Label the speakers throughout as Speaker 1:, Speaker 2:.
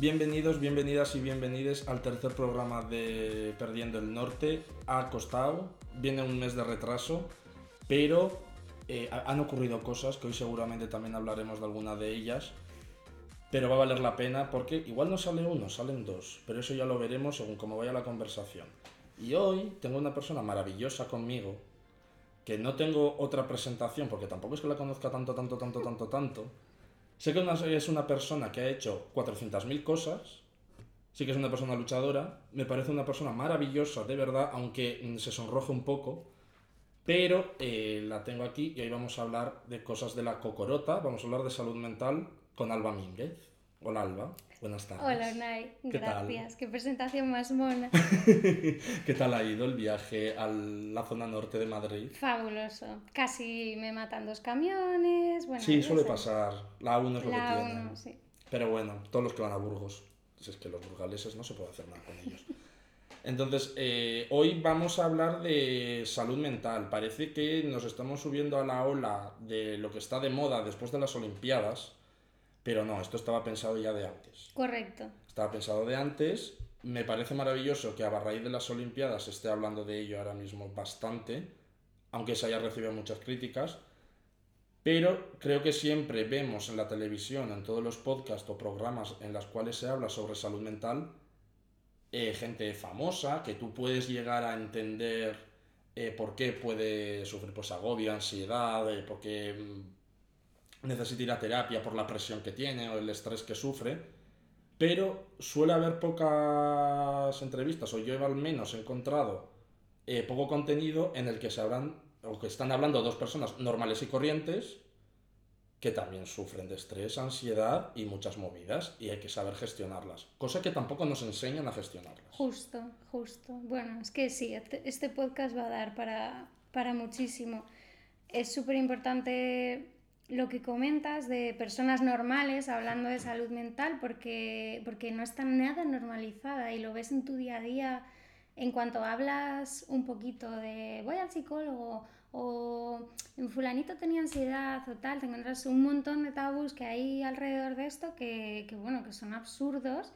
Speaker 1: bienvenidos, bienvenidas y bienvenides al tercer programa de Perdiendo el Norte. Ha costado, viene un mes de retraso, pero eh, han ocurrido cosas que hoy seguramente también hablaremos de alguna de ellas. Pero va a valer la pena porque igual no sale uno, salen dos, pero eso ya lo veremos según cómo vaya la conversación. Y hoy tengo una persona maravillosa conmigo, que no tengo otra presentación porque tampoco es que la conozca tanto, tanto, tanto, tanto, tanto Sé que es una persona que ha hecho 400.000 cosas, sí que es una persona luchadora, me parece una persona maravillosa, de verdad, aunque mm, se sonroje un poco, pero eh, la tengo aquí y hoy vamos a hablar de cosas de la cocorota, vamos a hablar de salud mental con Alba Mínguez. Hola Alba, buenas tardes.
Speaker 2: Hola Nay, gracias. Qué presentación más mona.
Speaker 1: ¿Qué tal ha ido el viaje a la zona norte de Madrid?
Speaker 2: Fabuloso. Casi me matan dos camiones. Bueno,
Speaker 1: sí, suele pasar. La 1 es lo que tiene. Sí. Pero bueno, todos los que van a Burgos. Es que los burgaleses no se puede hacer nada con ellos. Entonces, eh, hoy vamos a hablar de salud mental. Parece que nos estamos subiendo a la ola de lo que está de moda después de las Olimpiadas pero no, esto estaba pensado ya de antes.
Speaker 2: Correcto.
Speaker 1: Estaba pensado de antes. Me parece maravilloso que a raíz de las Olimpiadas se esté hablando de ello ahora mismo bastante, aunque se haya recibido muchas críticas. Pero creo que siempre vemos en la televisión, en todos los podcasts o programas en los cuales se habla sobre salud mental, eh, gente famosa que tú puedes llegar a entender eh, por qué puede sufrir pues, agobio, ansiedad, eh, por qué mm, necesita ir a terapia por la presión que tiene o el estrés que sufre, pero suele haber pocas entrevistas, o yo al menos he encontrado eh, poco contenido en el que se habrán, o que están hablando dos personas normales y corrientes que también sufren de estrés, ansiedad y muchas movidas y hay que saber gestionarlas, cosa que tampoco nos enseñan a gestionarlas.
Speaker 2: Justo, justo. Bueno, es que sí, este, este podcast va a dar para, para muchísimo. Es súper importante lo que comentas de personas normales hablando de salud mental porque, porque no está nada normalizada y lo ves en tu día a día en cuanto hablas un poquito de voy al psicólogo o en fulanito tenía ansiedad o tal, te encuentras un montón de tabús que hay alrededor de esto que, que bueno, que son absurdos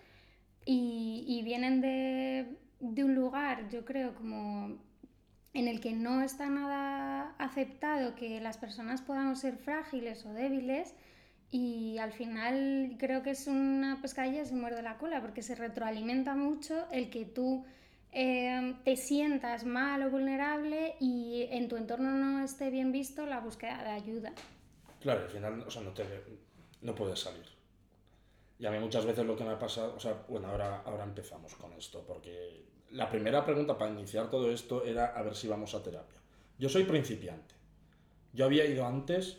Speaker 2: y, y vienen de, de un lugar, yo creo, como en el que no está nada aceptado que las personas podamos ser frágiles o débiles y al final creo que es una pescadilla se muerde la cola porque se retroalimenta mucho el que tú eh, te sientas mal o vulnerable y en tu entorno no esté bien visto la búsqueda de ayuda.
Speaker 1: Claro, al final o sea, no, te, no puedes salir. Y a mí muchas veces lo que me ha pasado, o sea, bueno, ahora, ahora empezamos con esto, porque la primera pregunta para iniciar todo esto era a ver si vamos a terapia. Yo soy principiante. Yo había ido antes,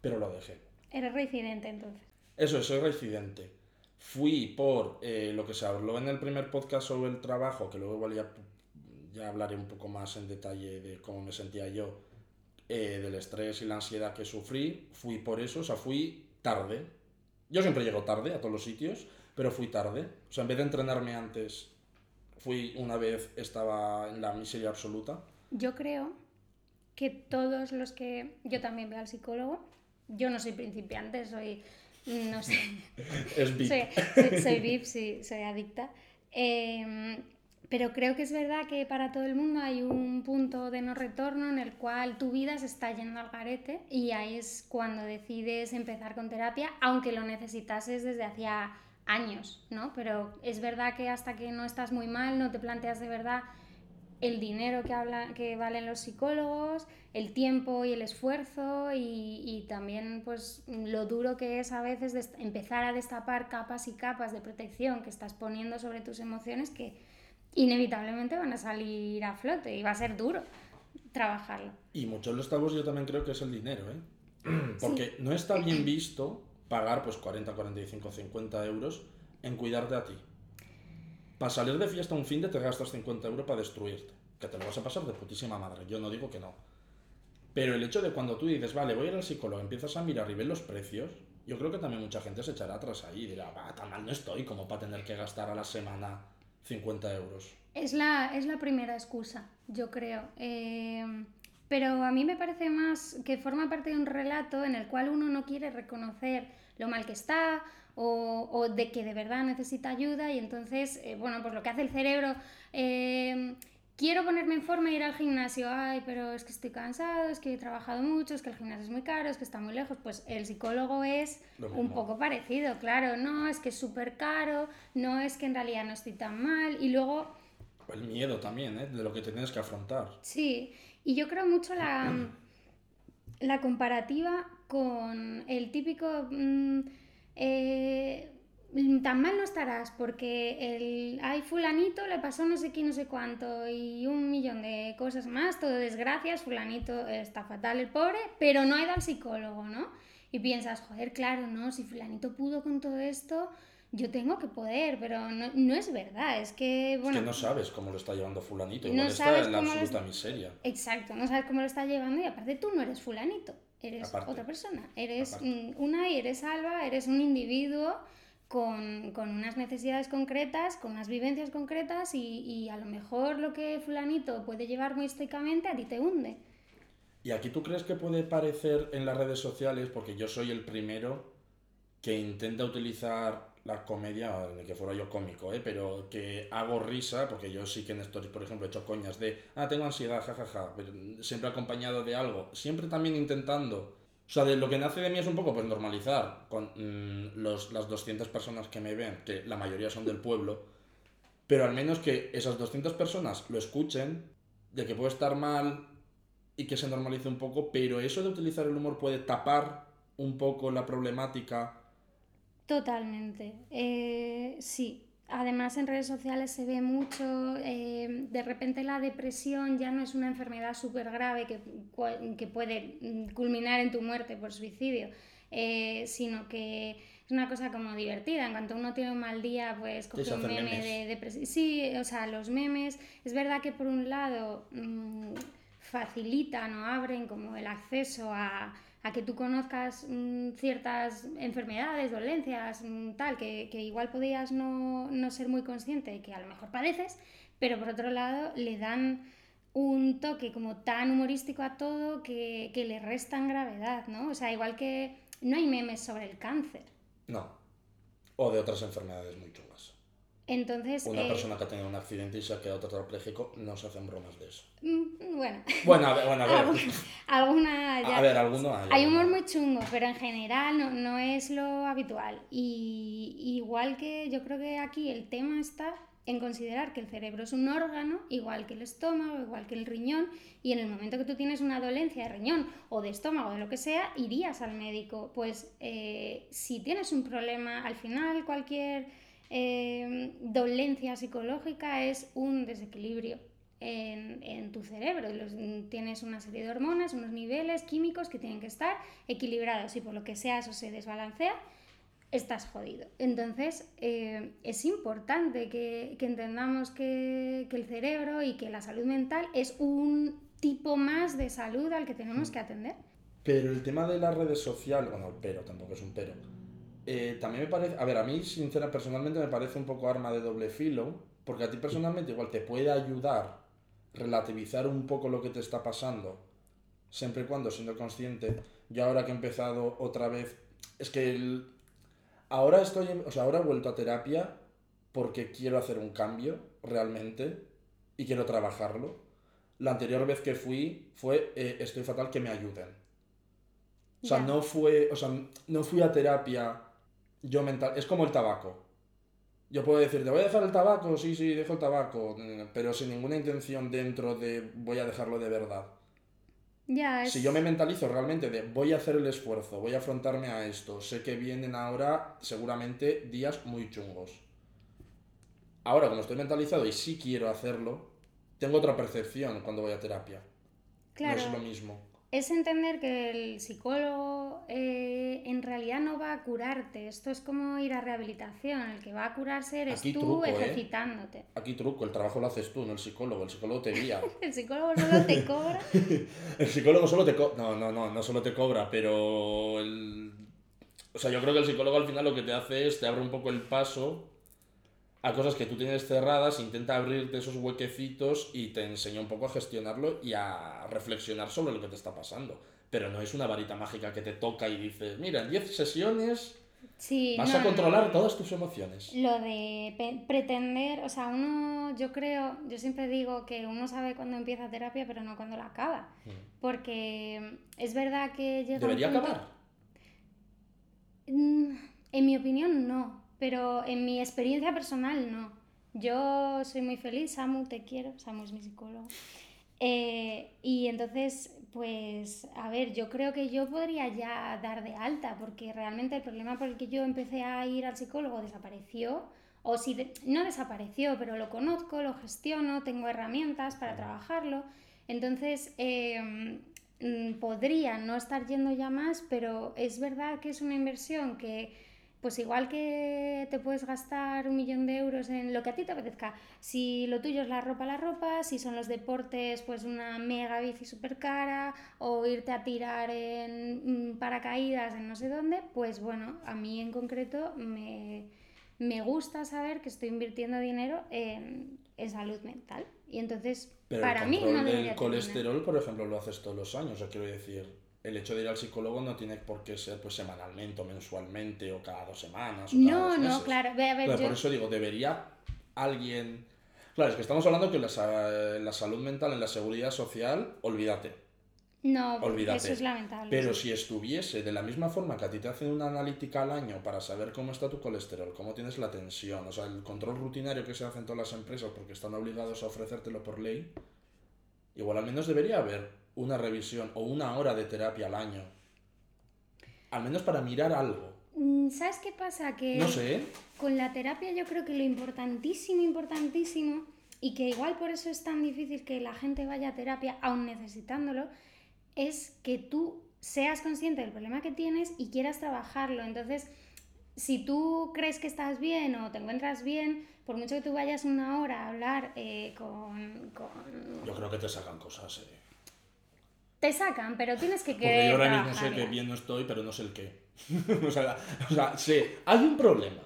Speaker 1: pero lo dejé.
Speaker 2: Eres reincidente entonces.
Speaker 1: Eso, soy reincidente. Fui por eh, lo que se habló en el primer podcast sobre el trabajo, que luego igual ya, hablaré un poco más en detalle de cómo me sentía yo, eh, del estrés y la ansiedad que sufrí. Fui por eso, o sea, fui tarde. Yo siempre llego tarde a todos los sitios, pero fui tarde. O sea, en vez de entrenarme antes fui una vez, estaba en la miseria absoluta.
Speaker 2: Yo creo que todos los que... Yo también veo al psicólogo. Yo no soy principiante, soy... No sé.
Speaker 1: es VIP.
Speaker 2: Soy, VIP, sí, soy adicta. Em, pero creo que es verdad que para todo el mundo hay un punto de no retorno en el cual tu vida se está yendo al garete y ahí es cuando decides empezar con terapia, aunque lo necesitases desde hacía años, ¿no? Pero es verdad que hasta que no estás muy mal no te planteas de verdad el dinero que, habla, que valen los psicólogos, el tiempo y el esfuerzo y, también pues lo duro que es a veces empezar a destapar capas y capas de protección que estás poniendo sobre tus emociones que inevitablemente van a salir a flote y va a ser duro trabajarlo.
Speaker 1: Y muchos de los tabús yo también creo que es el dinero, ¿eh? Porque no está bien visto pagar pues 40, 45, 50 euros en cuidarte a ti. Para salir de fiesta un fin de te gastas 50 euros para destruirte. Que te lo vas a pasar de putísima madre. Yo no digo que no. Pero el hecho de cuando tú dices, vale, voy a ir al psicólogo, empiezas a mirar y ver los precios, yo creo que también mucha gente se echará atrás ahí y dirá, va, tan mal no estoy como para tener que gastar a la semana 50 euros.
Speaker 2: Es la, es la primera excusa, yo creo. Eh, pero a mí me parece más que forma parte de un relato en el cual uno no quiere reconocer lo mal que está o, o de que de verdad necesita ayuda y entonces, eh, bueno, pues lo que hace el cerebro... eh, Quiero ponerme en forma e ir al gimnasio, ay, pero es que estoy cansado, es que he trabajado mucho, es que el gimnasio es muy caro, es que está muy lejos. Pues el psicólogo es un poco parecido, claro, no, es que es súper caro, no es que en realidad no estoy tan mal. Y luego
Speaker 1: El miedo también, ¿eh? De lo que tienes que afrontar.
Speaker 2: Sí, y yo creo mucho la, la comparativa con el típico mm, eh, tan mal no estarás porque el ay fulanito le pasó no sé qué no sé cuánto y un millón de cosas más, todo desgracias, fulanito está fatal el pobre, pero no ha ido al psicólogo, ¿no? Y piensas, joder, claro, no, si fulanito pudo con todo esto, yo tengo que poder, pero no, no es verdad, es que, bueno...
Speaker 1: es que no sabes cómo lo está llevando fulanito.
Speaker 2: No
Speaker 1: Igual está
Speaker 2: sabes
Speaker 1: en la
Speaker 2: lo
Speaker 1: absoluta
Speaker 2: está-
Speaker 1: miseria.
Speaker 2: Exacto, no sabes cómo lo está llevando y aparte tú no eres fulanito, eres
Speaker 1: Aparte.
Speaker 2: otra persona, eres
Speaker 1: Aparte.
Speaker 2: una y eres Alba, eres un individuo con, con unas necesidades concretas, con unas vivencias concretas y, y a lo mejor lo que fulanito puede llevar muy estoicamente a ti te hunde.
Speaker 1: ¿Y aquí tú crees que puede parecer en las redes sociales? Porque yo soy el primero que intenta utilizar la comedia, que fuera yo cómico, ¿eh? pero que hago risa, porque yo sí que en stories, por ejemplo, he hecho coñas de, ah, tengo ansiedad, jajaja, pero siempre acompañado de algo, siempre también intentando. O sea, lo que nace de mí es un poco pues normalizar con mm, los, las 200 personas que me ven, que la mayoría son del pueblo, pero al menos que esas 200 personas lo escuchen, de que puede estar mal y que se normalice un poco, pero eso de utilizar el humor puede tapar un poco la problemática.
Speaker 2: Totalmente. Eh, sí. Además en redes sociales se ve mucho, eh, de repente la depresión ya no es una enfermedad súper grave que, que puede mm, culminar en tu muerte por suicidio, eh, sino que es una cosa como divertida. En cuanto uno tiene un mal día, pues coge un meme
Speaker 1: memes.
Speaker 2: de depresión. Sí, o sea, los memes, es verdad que por un lado mm, facilitan o abren como el acceso a, a que tú conozcas mm, ciertas enfermedades, dolencias, mm, tal, que, que igual podías no, no ser muy consciente de que a lo mejor padeces, pero por otro lado le dan un toque como tan humorístico a todo que, que le restan gravedad, ¿no? O sea, igual que no hay memes sobre el cáncer.
Speaker 1: No. O de otras enfermedades muy chungas.
Speaker 2: Entonces,
Speaker 1: Una
Speaker 2: eh,
Speaker 1: persona que ha tenido un accidente y se ha quedado tetrapléjico, no se hacen bromas de eso.
Speaker 2: mm, bueno,
Speaker 1: Bueno, a ver, bueno, a ver.
Speaker 2: alguna, ya-
Speaker 1: A ver, alguno hay.
Speaker 2: Hay humor muy chungo, pero en general no, no es lo habitual. Y igual que yo creo que aquí el tema está en considerar que el cerebro es un órgano, igual que el estómago, igual que el riñón, y en el momento que tú tienes una dolencia de riñón o de estómago, de lo que sea, irías al médico. Pues eh, si tienes un problema, al final cualquier eh, dolencia psicológica es un desequilibrio en, en tu cerebro. Los- tienes una serie de hormonas, unos niveles químicos que tienen que estar equilibrados y por lo que sea eso se desbalancea, estás jodido. Entonces eh, es importante que, que entendamos que, que el cerebro y que la salud mental es un tipo más de salud al que tenemos que atender.
Speaker 1: Pero el tema de las redes sociales, bueno, el pero tampoco es un pero. Eh, también me parece, a ver, a mí, sincera, personalmente me parece un poco arma de doble filo, porque a ti personalmente igual te puede ayudar relativizar un poco lo que te está pasando, siempre y cuando siendo consciente. Yo ahora que he empezado otra vez, es que el- ahora estoy, o sea, ahora he vuelto a terapia porque quiero hacer un cambio realmente y quiero trabajarlo. La anterior vez que fui fue eh, estoy fatal que me ayuden. O sea, no fue, o sea, no fui a terapia yo mental, es como el tabaco. Yo puedo decirte, voy a dejar el tabaco, sí, sí, dejo el tabaco, mm, pero sin ninguna intención dentro de voy a dejarlo de verdad.
Speaker 2: Ya, es...
Speaker 1: Si yo me mentalizo realmente de voy a hacer el esfuerzo, voy a afrontarme a esto, sé que vienen ahora seguramente días muy chungos. Ahora, como estoy mentalizado y sí quiero hacerlo, tengo otra percepción cuando voy a terapia.
Speaker 2: Claro.
Speaker 1: No es lo mismo.
Speaker 2: Es entender que el psicólogo eh, en realidad no va a curarte. Esto es como ir a rehabilitación. El que va a curarse eres
Speaker 1: Aquí
Speaker 2: tú
Speaker 1: truco, ¿eh?
Speaker 2: ejercitándote.
Speaker 1: Aquí truco, el trabajo lo haces tú, no el psicólogo. El psicólogo te guía.
Speaker 2: El psicólogo solo te cobra.
Speaker 1: El psicólogo solo te cobra. No, no, no, no solo te cobra, pero. el- O sea, yo creo que el psicólogo al final lo que te hace es te abre un poco el paso a cosas que tú tienes cerradas, intenta abrirte esos huequecitos y te enseña un poco a gestionarlo y a reflexionar sobre lo que te está pasando. Pero no es una varita mágica que te toca y dices, mira, en 10 sesiones
Speaker 2: Sí,
Speaker 1: Vas
Speaker 2: no,
Speaker 1: a controlar
Speaker 2: no.
Speaker 1: todas tus emociones.
Speaker 2: Lo de pretender, o sea, uno, yo creo, yo siempre digo que uno sabe cuándo empieza terapia, pero no cuándo la acaba. Porque es verdad que llega un
Speaker 1: ¿Debería
Speaker 2: punto-
Speaker 1: acabar?
Speaker 2: Mm, En mi opinión, no. Pero en mi experiencia personal, no. Yo soy muy feliz, Samu, te quiero. Samu es mi psicólogo. Eh, y entonces, pues, a ver, yo creo que yo podría ya dar de alta, porque realmente el problema por el que yo empecé a ir al psicólogo desapareció, o si de- no desapareció, pero lo conozco, lo gestiono, tengo herramientas para trabajarlo. Entonces, eh, mm, podría no estar yendo ya más, pero es verdad que es una inversión que pues igual que te puedes gastar un millón de euros en lo que a ti te apetezca, si lo tuyo es la ropa, la ropa, si son los deportes, pues una mega bici súper cara, o irte a tirar en mm, paracaídas en no sé dónde, pues bueno, a mí en concreto me, me gusta saber que estoy invirtiendo dinero en, en salud mental. Y entonces,
Speaker 1: Pero
Speaker 2: para
Speaker 1: el
Speaker 2: mí no terminar.
Speaker 1: colesterol, por ejemplo, lo haces todos los años. O sea, quiero decir, el hecho de ir al psicólogo no tiene por qué ser pues semanalmente o mensualmente o cada dos semanas. O
Speaker 2: No, no,
Speaker 1: meses.
Speaker 2: claro, ve a ver,
Speaker 1: Claro,
Speaker 2: yo...
Speaker 1: Por eso digo, debería alguien... Claro, es que estamos hablando que la, la salud mental en la seguridad social, olvídate.
Speaker 2: No,
Speaker 1: Olvídate.
Speaker 2: eso es lamentable.
Speaker 1: Pero si estuviese de la misma forma que a ti te hacen una analítica al año para saber cómo está tu colesterol, cómo tienes la tensión, o sea, el control rutinario que se hace en todas las empresas porque están obligados a ofrecértelo por ley, igual al menos debería haber una revisión o una hora de terapia al año. Al menos para mirar algo.
Speaker 2: Mm, ¿Sabes qué pasa? Que
Speaker 1: No sé, ¿eh?
Speaker 2: con la terapia yo creo que lo importantísimo, importantísimo, y que igual por eso es tan difícil que la gente vaya a terapia aún necesitándolo, es que tú seas consciente del problema que tienes y quieras trabajarlo. Entonces, si tú crees que estás bien o te encuentras bien, por mucho que tú vayas una hora a hablar eh, con, con-
Speaker 1: Yo creo que te sacan cosas, eh.
Speaker 2: Te sacan, pero tienes que
Speaker 1: Porque
Speaker 2: querer
Speaker 1: yo ahora mismo sé que bien no estoy, pero no sé el qué. o, sea, o sea, sé, hay un problema.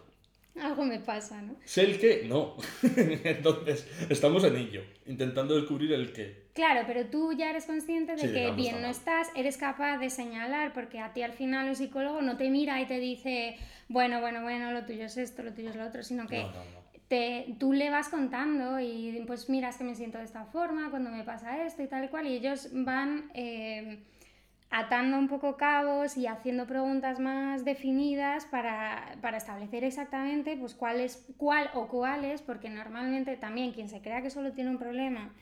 Speaker 2: Algo me pasa, ¿no?
Speaker 1: Sé el qué, no. Entonces, estamos en ello, intentando descubrir el qué.
Speaker 2: Claro, pero tú ya eres consciente de
Speaker 1: Sí,
Speaker 2: que bien no
Speaker 1: mal.
Speaker 2: estás, eres capaz de señalar, porque a ti al final un psicólogo no te mira y te dice, bueno, bueno, bueno, lo tuyo es esto, lo tuyo es lo otro, sino que
Speaker 1: No, no, no.
Speaker 2: Te, tú le vas contando y pues mira, es que me siento de esta forma cuando me pasa esto y tal y cual, y ellos van eh, atando un poco cabos y haciendo preguntas más definidas para, para establecer exactamente pues cuál es cuál o cuáles, porque normalmente también quien se crea que solo tiene un problema,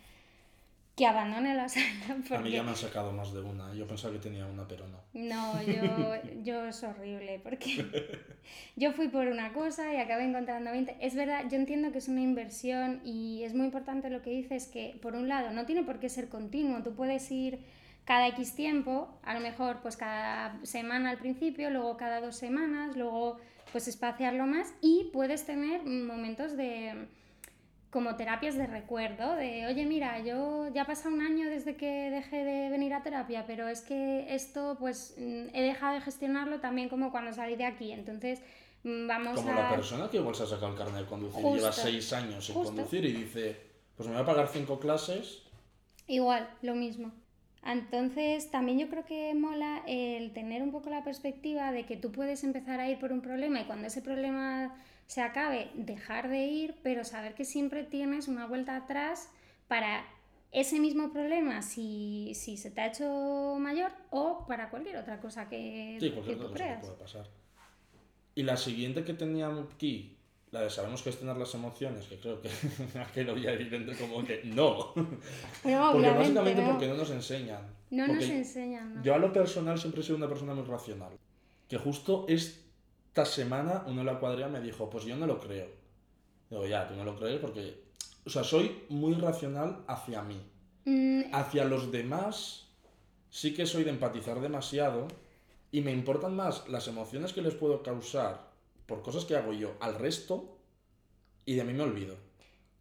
Speaker 2: que abandone la sala.
Speaker 1: A mí ya me han sacado más de una. Yo pensaba que tenía una, pero no.
Speaker 2: No, yo, yo es horrible porque yo fui por una cosa y acabé encontrando 20. Es verdad, yo entiendo que es una inversión y es muy importante lo que dices, que por un lado no tiene por qué ser continuo, tú puedes ir cada X tiempo, a lo mejor pues cada semana al principio, luego cada dos semanas, luego pues espaciarlo más y puedes tener momentos de como terapias de recuerdo, de oye mira, yo ya ha pasado un año desde que dejé de venir a terapia, pero es que esto pues mm, he dejado de gestionarlo también como cuando salí de aquí, entonces mm, vamos
Speaker 1: Como
Speaker 2: a...
Speaker 1: la persona que igual se ha sacado el carnet de conducir y
Speaker 2: Justo.
Speaker 1: lleva seis años sin
Speaker 2: Justo.
Speaker 1: conducir y dice, pues me voy a pagar cinco clases.
Speaker 2: Igual, lo mismo. Entonces, también yo creo que mola el tener un poco la perspectiva de que tú puedes empezar a ir por un problema y cuando ese problema se acabe, dejar de ir, pero saber que siempre tienes una vuelta atrás para ese mismo problema si, si se te ha hecho mayor o para cualquier otra cosa que,
Speaker 1: Sí,
Speaker 2: que
Speaker 1: cualquier
Speaker 2: tú
Speaker 1: otra cosa que puede pasar. Y la siguiente que teníamos aquí, la de sabemos gestionar las emociones, que creo que ha quedado ya evidente como que no.
Speaker 2: No,
Speaker 1: porque básicamente
Speaker 2: no.
Speaker 1: porque no nos enseñan.
Speaker 2: No nos enseñan. ¿no?
Speaker 1: Yo a lo personal siempre he sido una persona muy racional. Que justo esta semana uno en la cuadrilla me dijo, pues yo no lo creo. Digo, ya, tú no lo crees porque... O sea, soy muy racional hacia mí.
Speaker 2: Mm,
Speaker 1: Hacia los demás sí que soy de empatizar demasiado y me importan más las emociones que les puedo causar por cosas que hago yo al resto y de mí me olvido.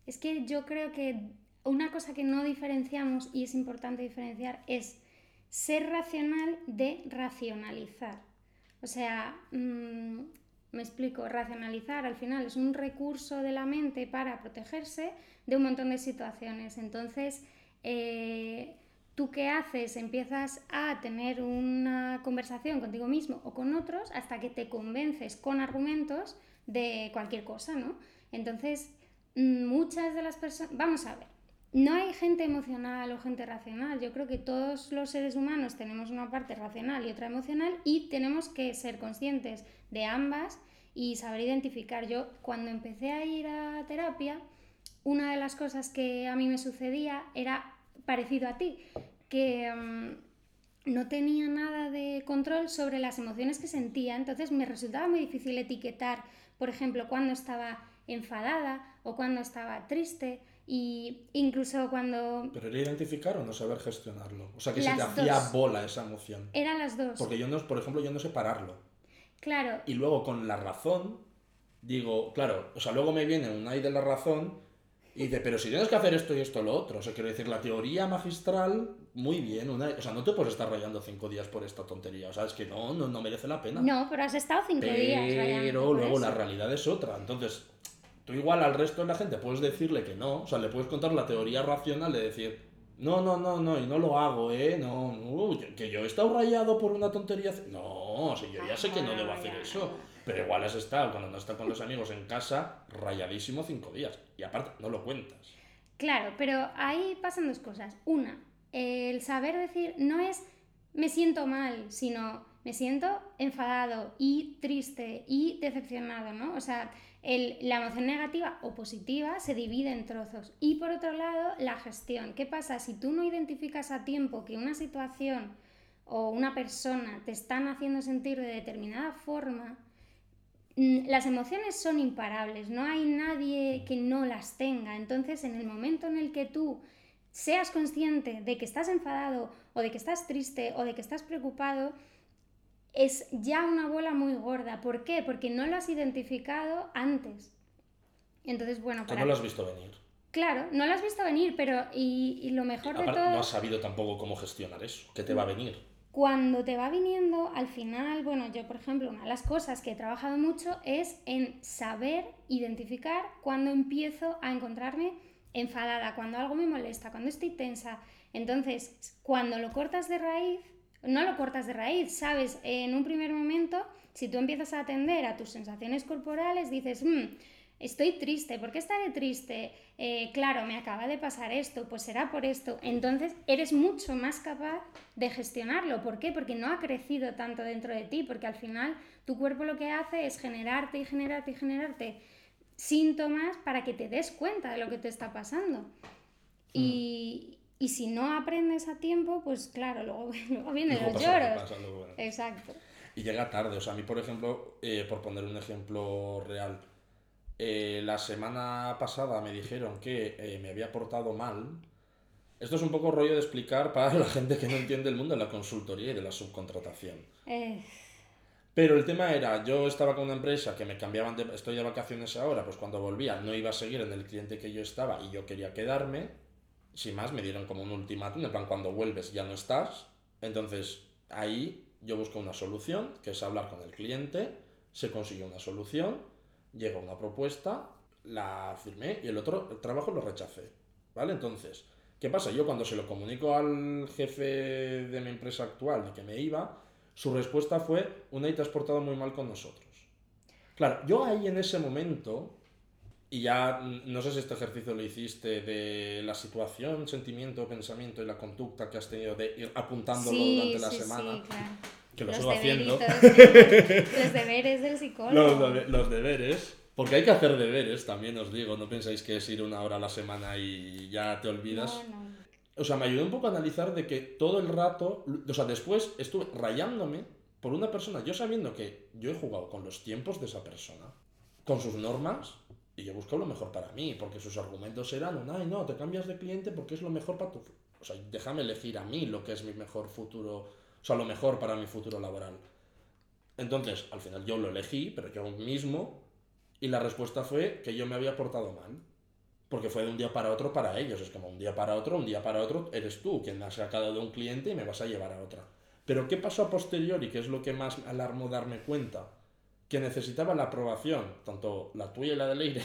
Speaker 2: Es que yo creo que una cosa que no diferenciamos y es importante diferenciar es ser racional de racionalizar. O sea, mm, me explico, racionalizar al final es un recurso de la mente para protegerse de un montón de situaciones. Entonces, eh, ¿Tú qué haces? Empiezas a tener una conversación contigo mismo o con otros hasta que te convences con argumentos de cualquier cosa, ¿no? Entonces, mm, muchas de las personas... Vamos a ver, no hay gente emocional o gente racional. Yo creo que todos los seres humanos tenemos una parte racional y otra emocional y tenemos que ser conscientes de ambas y saber identificar. Yo cuando empecé a ir a terapia, una de las cosas que a mí me sucedía era parecido a ti, que mm, no tenía nada de control sobre las emociones que sentía, entonces me resultaba muy difícil etiquetar, por ejemplo, cuando estaba enfadada o cuando estaba triste y incluso cuando...
Speaker 1: Pero era identificar o no saber gestionarlo. O sea, que se te hacía bola esa emoción.
Speaker 2: Eran las dos.
Speaker 1: Porque yo no, por ejemplo, yo no sé pararlo.
Speaker 2: Claro.
Speaker 1: Y luego con la razón, digo, claro, o sea, luego me viene un ay de la razón y dice, pero si tienes que hacer esto y esto lo otro, o sea, quiero decir, la teoría magistral, muy bien, una, o sea, no te puedes estar rayando cinco días por esta tontería, o sea, es que no, no, no merece la pena.
Speaker 2: No, pero has estado cinco días.
Speaker 1: Pero luego la realidad es otra, entonces, tú igual al resto de la gente puedes decirle que no, o sea, le puedes contar la teoría racional de decir, no, no, no, no, y no lo hago, ¿eh? No, que yo he estado rayado por una tontería. No, si yo ya sé que no debo hacer eso. Pero igual has estado, cuando no estás con los amigos en casa, rayadísimo cinco días. Y aparte, no lo cuentas.
Speaker 2: Claro, pero ahí pasan dos cosas. Una, el saber decir no es me siento mal, sino me siento enfadado y triste y decepcionado, ¿no? O sea, la emoción negativa o positiva se divide en trozos. Y por otro lado, la gestión. ¿Qué pasa? Si tú no identificas a tiempo que una situación o una persona te están haciendo sentir de determinada forma, Mm, las emociones son imparables, no hay nadie que no las tenga. Entonces, en el momento en el que tú seas consciente de que estás enfadado o de que estás triste o de que estás preocupado, es ya una bola muy gorda. ¿Por qué? Porque no lo has identificado antes. Entonces, bueno,
Speaker 1: para... no lo has visto venir.
Speaker 2: Claro, no lo has visto venir, pero y, lo mejor de todo...
Speaker 1: No has sabido tampoco cómo gestionar eso, qué te va a venir
Speaker 2: cuando te va viniendo, al final, bueno, yo por ejemplo, una de las cosas que he trabajado mucho es en saber identificar cuando empiezo a encontrarme enfadada, cuando algo me molesta, cuando estoy tensa. Entonces, cuando lo cortas de raíz, no lo cortas de raíz, sabes, en un primer momento, si tú empiezas a atender a tus sensaciones corporales, dices, mmm, estoy triste, ¿por qué estaré triste? Eh, claro, me acaba de pasar esto, pues será por esto. Entonces eres mucho más capaz de gestionarlo. ¿Por qué? Porque no ha crecido tanto dentro de ti, porque al final tu cuerpo lo que hace es generarte y generarte y generarte síntomas para que te des cuenta de lo que te está pasando. Y, y si no aprendes a tiempo, pues claro, luego, luego vienen los lloros. Exacto.
Speaker 1: Y llega tarde. O sea, a mí, por ejemplo, eh, por poner un ejemplo real, eh, la semana pasada me dijeron que eh, me había portado mal. Esto es un poco rollo de explicar para la gente que no entiende el mundo de la consultoría y de la subcontratación.
Speaker 2: Eh.
Speaker 1: Pero el tema era, yo estaba con una empresa que me cambiaban de... Estoy de vacaciones ahora, pues cuando volvía no iba a seguir en el cliente que yo estaba y yo quería quedarme. Sin más, me dieron como un ultimátum, en plan, cuando vuelves ya no estás. Entonces, ahí yo busco una solución, que es hablar con el cliente, se consiguió una solución llegó una propuesta, la firmé y el otro el trabajo lo rechacé. ¿Vale? Entonces, ¿qué pasa? Yo cuando se lo comunico al jefe de mi empresa actual de que me iba, su respuesta fue, una te has portado muy mal con nosotros. Claro, yo ahí en ese momento, y ya no sé si este ejercicio lo hiciste de la situación, sentimiento, pensamiento y la conducta que has tenido de ir apuntándolo durante la semana. Que lo sigo haciendo.
Speaker 2: los deberes del psicólogo.
Speaker 1: Los, deberes. Porque hay que hacer deberes, también os digo. No pensáis que es ir una hora a la semana y ya te olvidas. O sea, me ayudó un poco a analizar de que todo el rato. O sea, después estuve rayándome por una persona, yo sabiendo que yo he jugado con los tiempos de esa persona, con sus normas, y yo busco lo mejor para mí, porque sus argumentos eran, ay, no, te cambias de cliente porque es lo mejor para tu... O sea, déjame elegir a mí lo que es mi mejor futuro o sea, lo mejor para mi futuro laboral. Entonces, al final yo lo elegí, pero yo mismo, y la respuesta fue que yo me había portado mal. Porque fue de un día para otro para ellos. Es como un día para otro, un día para otro, eres tú quien me has sacado de un cliente y me vas a llevar a otra. Pero ¿qué pasó a posteriori? Que es lo que más alarmó darme cuenta. Que necesitaba la aprobación, tanto la tuya y la de Leire,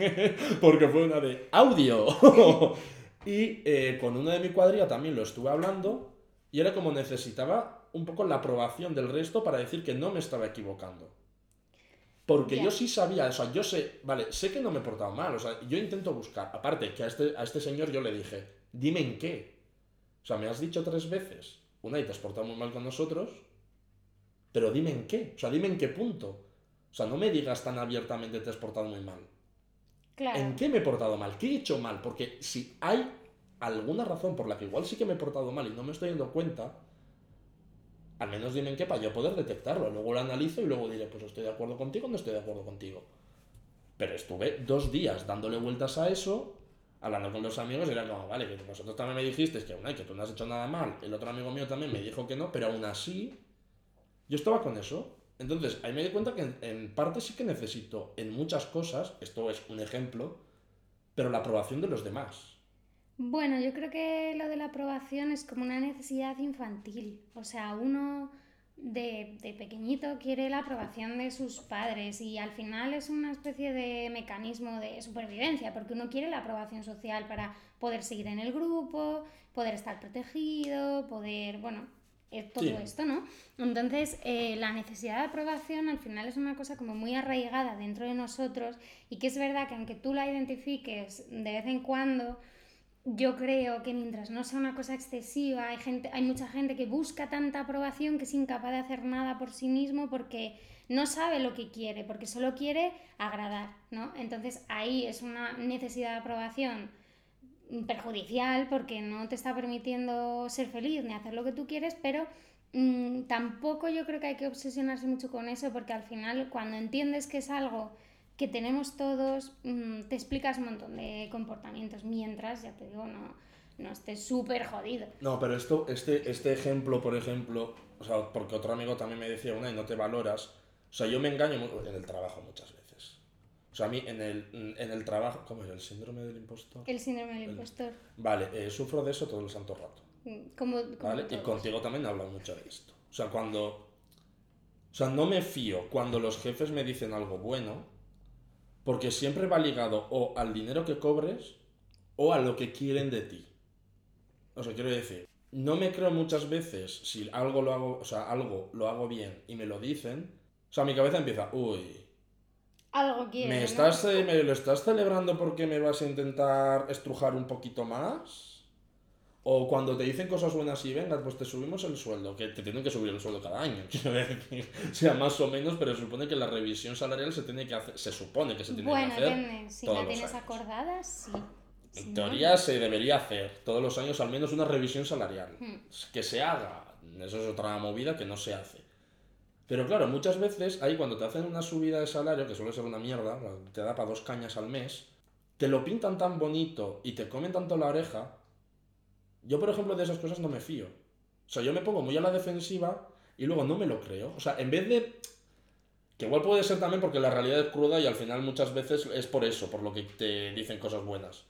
Speaker 1: porque fue una de audio. Y eh, con una de mi cuadrilla también lo estuve hablando y era como necesitaba un poco la aprobación del resto para decir que no me estaba equivocando. Porque
Speaker 2: Ya.
Speaker 1: yo sí sabía, o sea, yo sé, vale, sé que no me he portado mal, o sea, yo intento buscar. Aparte, que a este, a este señor yo le dije, dime en qué. O sea, me has dicho tres veces, una y te has portado muy mal con nosotros, pero dime en qué, o sea, dime en qué punto. O sea, no me digas tan abiertamente te has portado muy mal.
Speaker 2: Claro.
Speaker 1: ¿En qué me he portado mal? ¿Qué he hecho mal? Porque si hay alguna razón por la que igual sí que me he portado mal y no me estoy dando cuenta, al menos dime en qué para yo poder detectarlo. Luego lo analizo y luego diré, pues estoy de acuerdo contigo o no estoy de acuerdo contigo. Pero estuve dos días dándole vueltas a eso, hablando con los amigos y era como, vale, que vosotros también me dijisteis que, una, que tú no has hecho nada mal, el otro amigo mío también me dijo que no, pero aún así, yo estaba con eso. Entonces, ahí me di cuenta que en, parte sí que necesito, en muchas cosas, esto es un ejemplo, pero la aprobación de los demás.
Speaker 2: Bueno, yo creo que lo de la aprobación es como una necesidad infantil. O sea, uno de, de pequeñito quiere la aprobación de sus padres y al final es una especie de mecanismo de supervivencia, porque uno quiere la aprobación social para poder seguir en el grupo, poder estar protegido, poder, bueno, eh, todo
Speaker 1: Sí.
Speaker 2: esto, ¿no? Entonces, eh, la necesidad de aprobación al final es una cosa como muy arraigada dentro de nosotros y que es verdad que aunque tú la identifiques de vez en cuando, yo creo que mientras no sea una cosa excesiva, hay, gente, hay mucha gente que busca tanta aprobación que es incapaz de hacer nada por sí mismo porque no sabe lo que quiere, porque solo quiere agradar, ¿no? Entonces ahí es una necesidad de aprobación perjudicial porque no te está permitiendo ser feliz ni hacer lo que tú quieres, pero mm, tampoco yo creo que hay que obsesionarse mucho con eso porque al final cuando entiendes que es algo que tenemos todos, mm, te explicas un montón de comportamientos mientras, ya te digo, no, no estés súper jodido.
Speaker 1: No, pero esto, este, este ejemplo, por ejemplo, o sea, porque otro amigo también me decía, una y no te valoras. O sea, yo me engaño en el trabajo muchas veces. O sea, a mí en el, en el trabajo, ¿cómo era? ¿El síndrome del impostor?
Speaker 2: El síndrome del impostor.
Speaker 1: Vale, eh, sufro de eso todo el santo rato.
Speaker 2: mm, Como, como
Speaker 1: ¿Vale? Y contigo también he hablado mucho de esto. O sea, cuando. O sea, no me fío cuando los jefes me dicen algo bueno, porque siempre va ligado o al dinero que cobres o a lo que quieren de ti. O sea, quiero decir, no me creo muchas veces si algo lo hago, o sea, algo lo hago bien y me lo dicen. O sea, mi cabeza empieza, uy,
Speaker 2: Algo quiere,
Speaker 1: ¿Me,
Speaker 2: ¿no?
Speaker 1: estás, eh, ¿Me lo estás celebrando porque me vas a intentar estrujar un poquito más? O cuando te dicen cosas buenas y venga, pues te subimos el sueldo, que te tienen que subir el sueldo cada año, quiero decir, sea más o menos, pero se supone que la revisión salarial se tiene que hacer, se supone que se tiene
Speaker 2: Bueno,
Speaker 1: que hacer.
Speaker 2: depende. Si la tienes
Speaker 1: años.
Speaker 2: acordada, sí. Si
Speaker 1: En
Speaker 2: no,
Speaker 1: teoría se debería hacer todos los años al menos una revisión salarial.
Speaker 2: Hmm.
Speaker 1: Que se haga, eso es otra movida que no se hace. Pero claro, muchas veces ahí cuando te hacen una subida de salario, que suele ser una mierda, te da para dos cañas al mes, te lo pintan tan bonito y te comen tanto la oreja. Yo, por ejemplo, de esas cosas no me fío. O sea, yo me pongo muy a la defensiva y luego no me lo creo. O sea, en vez de... Que igual puede ser también porque la realidad es cruda y al final muchas veces es por eso, por lo que te dicen cosas buenas.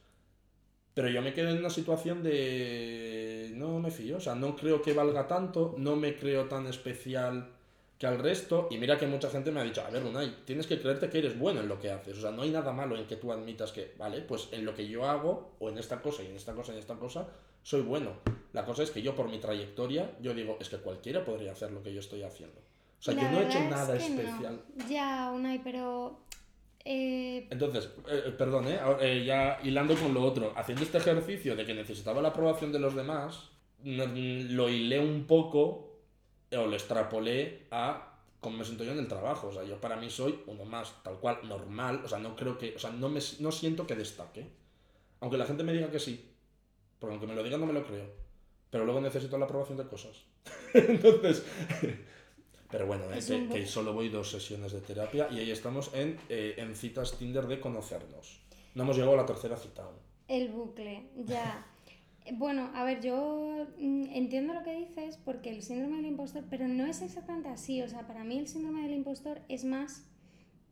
Speaker 1: Pero yo me quedo en una situación de... No me fío, o sea, no creo que valga tanto, no me creo tan especial que al resto. Y mira que mucha gente me ha dicho, a ver, Unai, tienes que creerte que eres bueno en lo que haces. O sea, no hay nada malo en que tú admitas que, vale, pues en lo que yo hago, o en esta cosa, y en esta cosa, y en esta cosa, soy bueno. La cosa es que yo por mi trayectoria, yo digo, es que cualquiera podría hacer lo que yo estoy haciendo. O sea,
Speaker 2: La
Speaker 1: yo no he hecho nada
Speaker 2: es que no.
Speaker 1: especial.
Speaker 2: Ya, Unai, pero... eh,
Speaker 1: Entonces, eh, eh, perdón, ¿eh? Eh, ya hilando con lo otro, haciendo este ejercicio de que necesitaba la aprobación de los demás, no- lo hilé un poco o lo extrapolé a cómo me siento yo en el trabajo. O sea, yo para mí soy uno más, tal cual, normal. O sea, no creo que, o sea, no, me, no siento que destaque. Aunque la gente me diga que sí. Porque aunque me lo digan no me lo creo. Pero luego necesito la aprobación de cosas. Entonces... Pero bueno, eh, que solo voy dos sesiones de terapia y ahí estamos en, eh, en citas Tinder de conocernos. No hemos llegado a la tercera cita aún.
Speaker 2: El bucle, ya. Bueno, a ver, yo mm, entiendo lo que dices porque el síndrome del impostor, pero no es exactamente así. O sea, para mí el síndrome del impostor es más...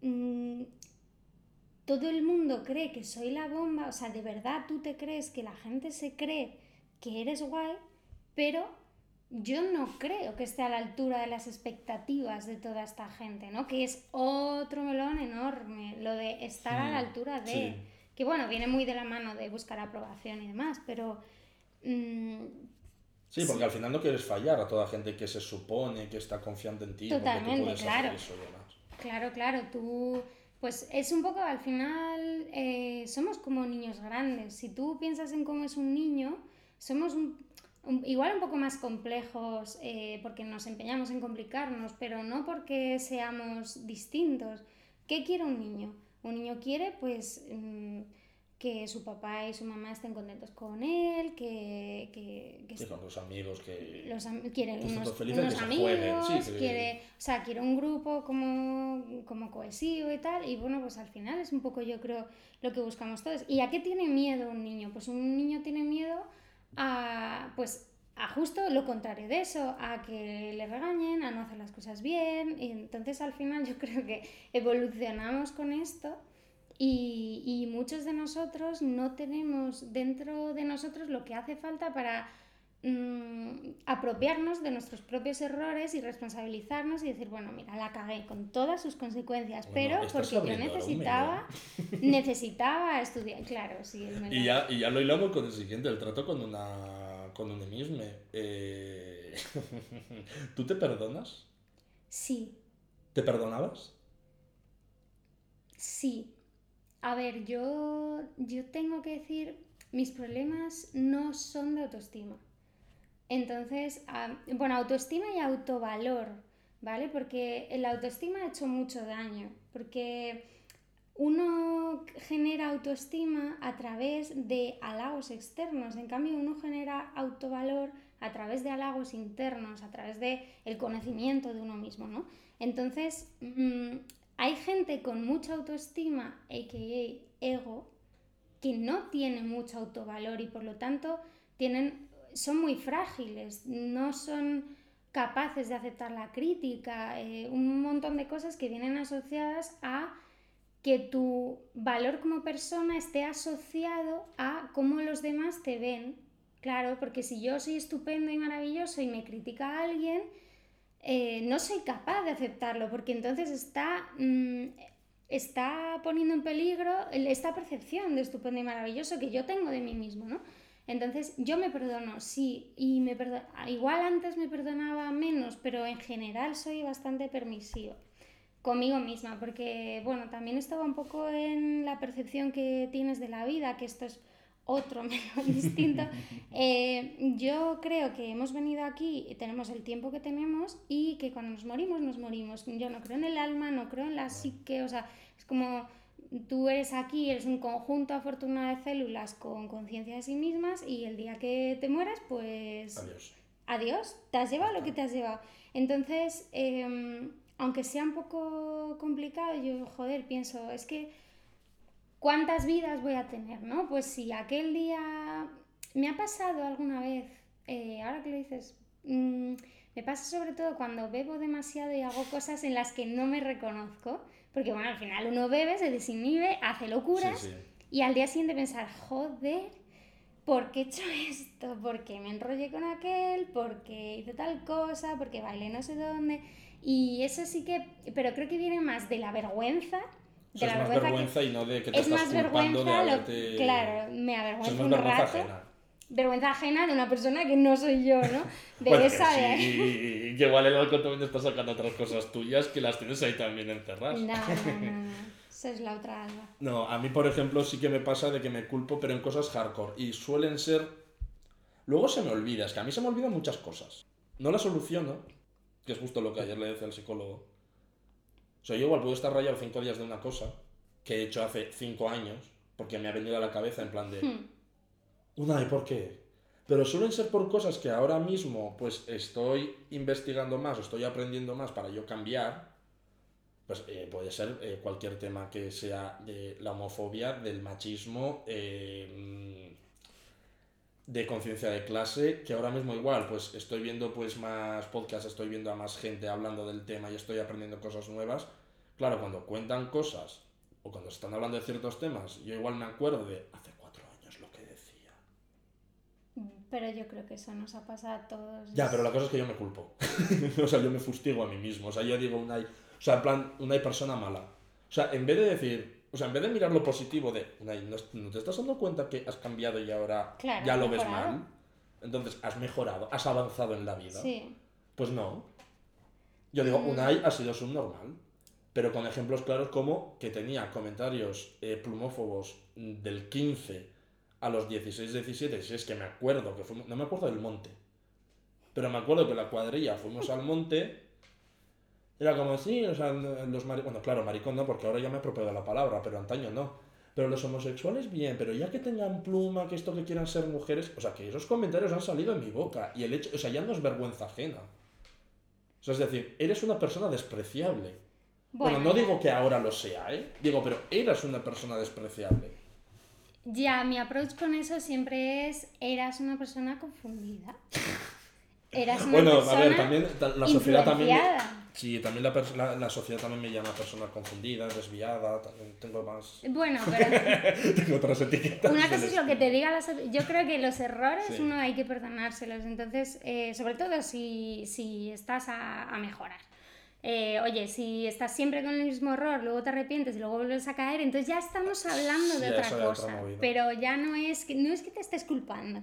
Speaker 2: mm, todo el mundo cree que soy la bomba, o sea, de verdad tú te crees que la gente se cree que eres guay, pero yo no creo que esté a la altura de las expectativas de toda esta gente, ¿no? Que es otro melón enorme, lo de estar a la altura de...
Speaker 1: sí.
Speaker 2: que bueno, viene muy de la mano de buscar aprobación y demás, pero... mm,
Speaker 1: Sí, porque al final no quieres fallar a toda gente que se supone que está confiando en ti,
Speaker 2: Totalmente,
Speaker 1: tú
Speaker 2: claro.
Speaker 1: hacer eso.
Speaker 2: Claro, claro, tú, pues es un poco, al final, eh, somos como niños grandes. Si tú piensas en cómo es un niño, somos un- un- igual un poco más complejos eh, porque nos empeñamos en complicarnos, pero no porque seamos distintos. ¿Qué quiere un niño? Un niño quiere, pues, mm, que su papá y su mamá estén contentos con él, que, que, que
Speaker 1: Sí, con los amigos que...
Speaker 2: los am- quiere unos,
Speaker 1: felices,
Speaker 2: unos
Speaker 1: que se
Speaker 2: amigos,
Speaker 1: jueguen, sí,
Speaker 2: quiere, o sea, quiere un grupo como, como cohesivo y tal, y bueno, pues al final es un poco yo creo lo que buscamos todos. ¿Y a qué tiene miedo un niño? Pues un niño tiene miedo a, pues, a justo lo contrario de eso, a que le regañen, a no hacer las cosas bien, y entonces al final yo creo que evolucionamos con esto. Y, y muchos de nosotros no tenemos dentro de nosotros lo que hace falta para mm, apropiarnos de nuestros propios errores y responsabilizarnos y decir, bueno, mira, la cagué con todas sus consecuencias,
Speaker 1: Bueno,
Speaker 2: pero porque yo necesitaba, necesitaba estudiar, claro, sí, es verdad.
Speaker 1: Y ya, y ya lo hilamos con el siguiente, el trato con una con un mismo. Eh... ¿Tú te perdonas?
Speaker 2: Sí,
Speaker 1: ¿Te perdonabas?
Speaker 2: sí. A ver, yo, yo tengo que decir, mis problemas no son de autoestima. Entonces, bueno, autoestima y autovalor, ¿vale? Porque la autoestima ha hecho mucho daño, porque uno genera autoestima a través de halagos externos, en cambio uno genera autovalor a través de halagos internos, a través de el conocimiento de uno mismo, ¿no? Entonces, mm, hay gente con mucha autoestima, a.k.a. ego, que no tiene mucho autovalor y por lo tanto tienen, son muy frágiles, no son capaces de aceptar la crítica, eh, un montón de cosas que vienen asociadas a que tu valor como persona esté asociado a cómo los demás te ven. Claro, porque si yo soy estupendo y maravilloso y me critica alguien, eh, no soy capaz de aceptarlo, porque entonces está, mm, está poniendo en peligro el- esta percepción de estupendo y maravilloso que yo tengo de mí mismo, ¿no? Entonces yo me perdono, sí, y me igual antes me perdonaba menos, pero en general soy bastante permisiva conmigo misma, porque bueno, también estaba un poco en la percepción que tienes de la vida, que esto es otro menos distinto. Eh, yo creo que hemos venido aquí y tenemos el tiempo que tenemos y que cuando nos morimos, nos morimos. Yo no creo en el alma, no creo en la psique, o sea, es como tú eres aquí, eres un conjunto afortunado de células con conciencia de sí mismas y el día que te mueras, pues
Speaker 1: Adiós.
Speaker 2: adiós, te has llevado lo que te has llevado. Entonces, eh, aunque sea un poco complicado, yo, joder, pienso, es que, ¿cuántas vidas voy a tener, no? Pues si aquel día me ha pasado alguna vez, eh, ahora que lo dices, mm, me pasa sobre todo cuando bebo demasiado y hago cosas en las que no me reconozco, porque bueno, al final uno bebe, se desinhibe, hace locuras.
Speaker 1: Sí, sí.
Speaker 2: Y al día siguiente pensar, joder, ¿por qué he hecho esto? ¿Por qué me enrollé con aquel? ¿Por qué hice tal cosa? ¿Por qué bailé no sé dónde? Y eso sí que, pero creo que viene más de la vergüenza.
Speaker 1: O
Speaker 2: De
Speaker 1: sea,
Speaker 2: la
Speaker 1: es más
Speaker 2: vergüenza
Speaker 1: vergüenza y no de que
Speaker 2: que
Speaker 1: te
Speaker 2: es
Speaker 1: estás
Speaker 2: más
Speaker 1: culpando
Speaker 2: vergüenza,
Speaker 1: de
Speaker 2: lo-
Speaker 1: haberte...
Speaker 2: claro, me
Speaker 1: O sea,
Speaker 2: avergüenza un
Speaker 1: vergüenza
Speaker 2: rato.
Speaker 1: ajena.
Speaker 2: Vergüenza ajena de una persona que no soy yo, ¿no? De
Speaker 1: Bueno,
Speaker 2: esa
Speaker 1: sí,
Speaker 2: de...
Speaker 1: y- y que igual el alcohol también está sacando otras cosas tuyas que las tienes ahí también encerradas.
Speaker 2: No, no, no. Esa es la otra alma.
Speaker 1: No, a mí, por ejemplo, sí que me pasa de que me culpo, pero en cosas hardcore. Y suelen ser... Luego se me olvida, es que a mí se me olvidan muchas cosas. No las soluciono, que es justo lo que ayer le decía al psicólogo. O sea, yo igual puedo estar rayado cinco días de una cosa que he hecho hace cinco años, porque me ha venido a la cabeza en plan de...
Speaker 2: Hmm.
Speaker 1: Una, ¿y por qué? Pero suelen ser por cosas que ahora mismo pues estoy investigando más estoy aprendiendo más para yo cambiar. Pues eh, puede ser eh, cualquier tema que sea de la homofobia, del machismo, eh, mm, de conciencia de clase, que ahora mismo igual pues estoy viendo pues más podcasts, estoy viendo a más gente hablando del tema y estoy aprendiendo cosas nuevas. Claro, cuando cuentan cosas o cuando están hablando de ciertos temas, yo igual me acuerdo de hace cuatro años lo que decía.
Speaker 2: Pero yo creo que eso nos ha pasado a todos.
Speaker 1: Ya, pero la cosa es que yo me culpo. o sea, yo me fustigo a mí mismo. O sea, yo digo, una, o sea, en plan, una persona mala. O sea, en vez de decir, o sea, en vez de mirar lo positivo de, "Unai, ¿no, no te estás dando cuenta que has cambiado y ahora
Speaker 2: Claro,
Speaker 1: ya lo ves mal? Entonces, has mejorado, has avanzado en la vida.
Speaker 2: Sí.
Speaker 1: Pues no. Yo digo,
Speaker 2: Mm.
Speaker 1: Unai ha sido subnormal. Pero con ejemplos claros como que tenía comentarios eh, plumófobos del 15 a los 16, 17. Si es que me acuerdo que fuimos. No me acuerdo del monte. Pero me acuerdo que la cuadrilla fuimos al monte. Era como sí, o sea, los mari- Bueno, claro, maricón no, porque ahora ya me he apropiado la palabra, pero antaño no. Pero los homosexuales bien, pero ya que tengan pluma, que esto que quieran ser mujeres. O sea, que esos comentarios han salido en mi boca. Y el hecho. O sea, ya no es vergüenza ajena. O sea, es decir, eres una persona despreciable. Bueno, no
Speaker 2: ya.
Speaker 1: digo que ahora lo sea, ¿eh? Digo, pero eras una persona despreciable.
Speaker 2: Ya, mi approach con eso siempre es, eras una persona confundida. Eras una
Speaker 1: Bueno,
Speaker 2: persona
Speaker 1: a ver, también ta- la sociedad también... Sí, también la, la, la sociedad también me llama persona confundida, desviada, tengo más...
Speaker 2: Bueno, pero
Speaker 1: tengo otras etiquetas.
Speaker 2: una cosa es lo que te diga la Yo creo que los errores
Speaker 1: Sí.
Speaker 2: uno hay que perdonárselos. Entonces, eh, sobre todo si, si estás a, a mejorar. Eh, oye, si estás siempre con el mismo error, luego te arrepientes y luego vuelves a caer, entonces ya estamos hablando de
Speaker 1: Sí,
Speaker 2: otra cosa. pero ya no es que, no es que te estés culpando.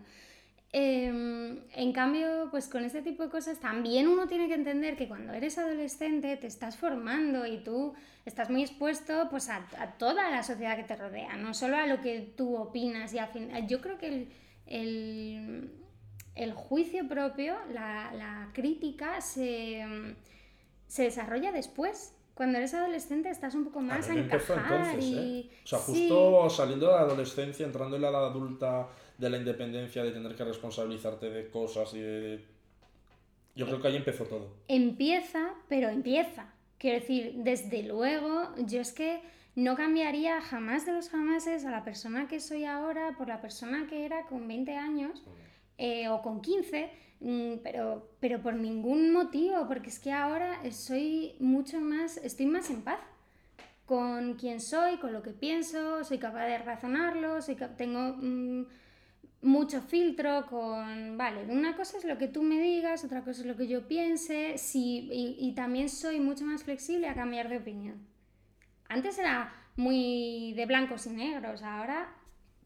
Speaker 2: Em, en cambio, pues con este tipo de cosas también uno tiene que entender que cuando eres adolescente te estás formando y tú estás muy expuesto pues a, a toda la sociedad que te rodea, no solo a lo que tú opinas y al fin, yo creo que el, el, el juicio propio, la, la crítica se, se desarrolla después. Cuando eres adolescente estás un poco
Speaker 1: A
Speaker 2: más a
Speaker 1: empezó
Speaker 2: encajar
Speaker 1: entonces,
Speaker 2: y...
Speaker 1: ¿eh? O sea,
Speaker 2: Sí.
Speaker 1: justo saliendo de la adolescencia, entrando en la edad adulta, de la independencia, de tener que responsabilizarte de cosas y de... Yo creo que ahí empezó todo.
Speaker 2: empieza, pero empieza. Quiero decir, desde luego, yo es que no cambiaría jamás de los jamases a la persona que soy ahora por la persona que era con 20 años eh, o con 15, mm, pero, pero por ningún motivo, porque es que ahora soy mucho más, estoy más en paz con quién soy, con lo que pienso, soy capaz de razonarlo, soy tengo mm, mucho filtro con, vale, una cosa es lo que tú me digas, otra cosa es lo que yo piense, sí, y, y también soy mucho más flexible a cambiar de opinión. Antes era muy de blancos y negros, ahora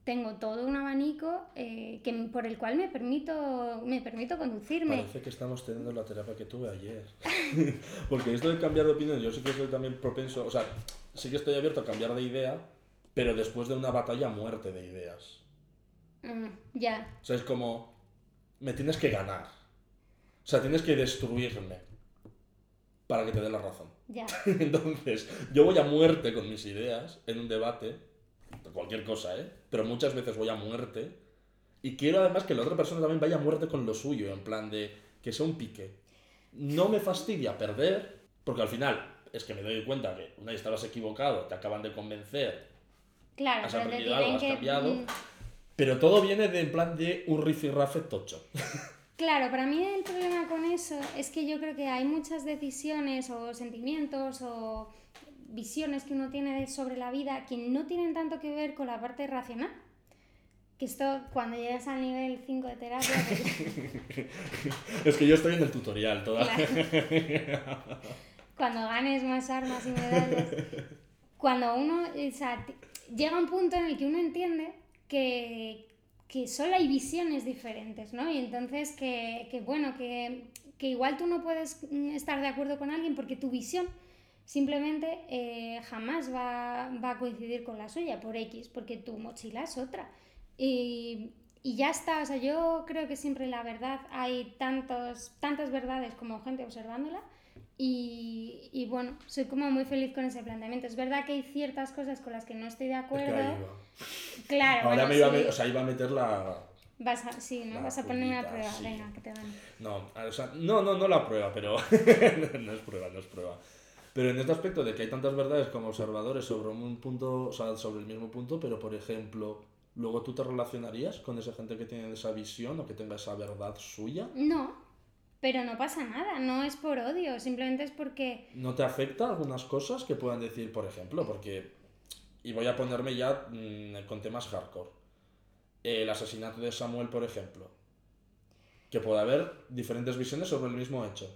Speaker 2: tengo todo un abanico eh, que, por el cual me permito, me permito conducirme.
Speaker 1: Parece que estamos teniendo la terapia que tuve ayer. Porque esto de cambiar de opinión, yo sí que soy también propenso, o sea, sí que estoy abierto a cambiar de idea, pero después de una batalla muerte de ideas.
Speaker 2: Mm, ya,
Speaker 1: O sea, es como, me tienes que ganar. O sea, tienes que destruirme para que te dé la razón.
Speaker 2: ya.
Speaker 1: Entonces, yo voy a muerte con mis ideas en un debate, de cualquier cosa, ¿eh? Pero muchas veces voy a muerte. Y quiero además que la otra persona también vaya a muerte con lo suyo, en plan de que sea un pique. No me fastidia perder, porque al final es que me doy cuenta que una vez estabas equivocado, te acaban de convencer,
Speaker 2: Claro,
Speaker 1: Has aprendido algo, has
Speaker 2: que...
Speaker 1: cambiado. Pero todo viene de en plan de un rifirrafe tocho.
Speaker 2: Claro, para mí el problema con eso es que yo creo que hay muchas decisiones o sentimientos o visiones que uno tiene sobre la vida que no tienen tanto que ver con la parte racional. Que esto, cuando llegas al nivel 5 de terapia, pues,
Speaker 1: es que yo estoy en el tutorial todavía.
Speaker 2: claro. cuando ganes más armas y medallas, cuando uno, o sea, llega un punto en el que uno entiende que, que solo hay visiones diferentes, ¿no? Y entonces que, que bueno, que, que igual tú no puedes mm, estar de acuerdo con alguien porque tu visión simplemente eh, jamás va, va a coincidir con la suya por X, porque tu mochila es otra. Y, y ya está, o sea, yo creo que siempre la verdad hay tantos, tantas verdades como gente observándola. Y, y bueno, soy como muy feliz con ese planteamiento. Es verdad que hay ciertas cosas con las que no estoy de
Speaker 1: Es que
Speaker 2: acuerdo.
Speaker 1: ahí iba.
Speaker 2: Claro,
Speaker 1: Ahora
Speaker 2: bueno,
Speaker 1: me iba a,
Speaker 2: sí.
Speaker 1: me- o sea, iba a meter la,
Speaker 2: Vas a, sí, ¿no? Vas a ponerme a
Speaker 1: pullita,
Speaker 2: prueba.
Speaker 1: sí.
Speaker 2: Venga, que te van.
Speaker 1: No, o sea, no, no, no la prueba, pero no es prueba, no es prueba. Pero en este aspecto de que hay tantas verdades como observadores sobre un punto, o sea, sobre el mismo punto, pero por ejemplo, luego tú te relacionarías con esa gente que tiene esa visión o que tenga esa verdad suya.
Speaker 2: No, pero no pasa nada, no es por odio, simplemente es porque...
Speaker 1: ¿No te afecta algunas cosas que puedan decir, por ejemplo, porque, y voy a ponerme ya mm, con temas hardcore, el asesinato de Samuel, por ejemplo, que puede haber diferentes visiones sobre el mismo hecho.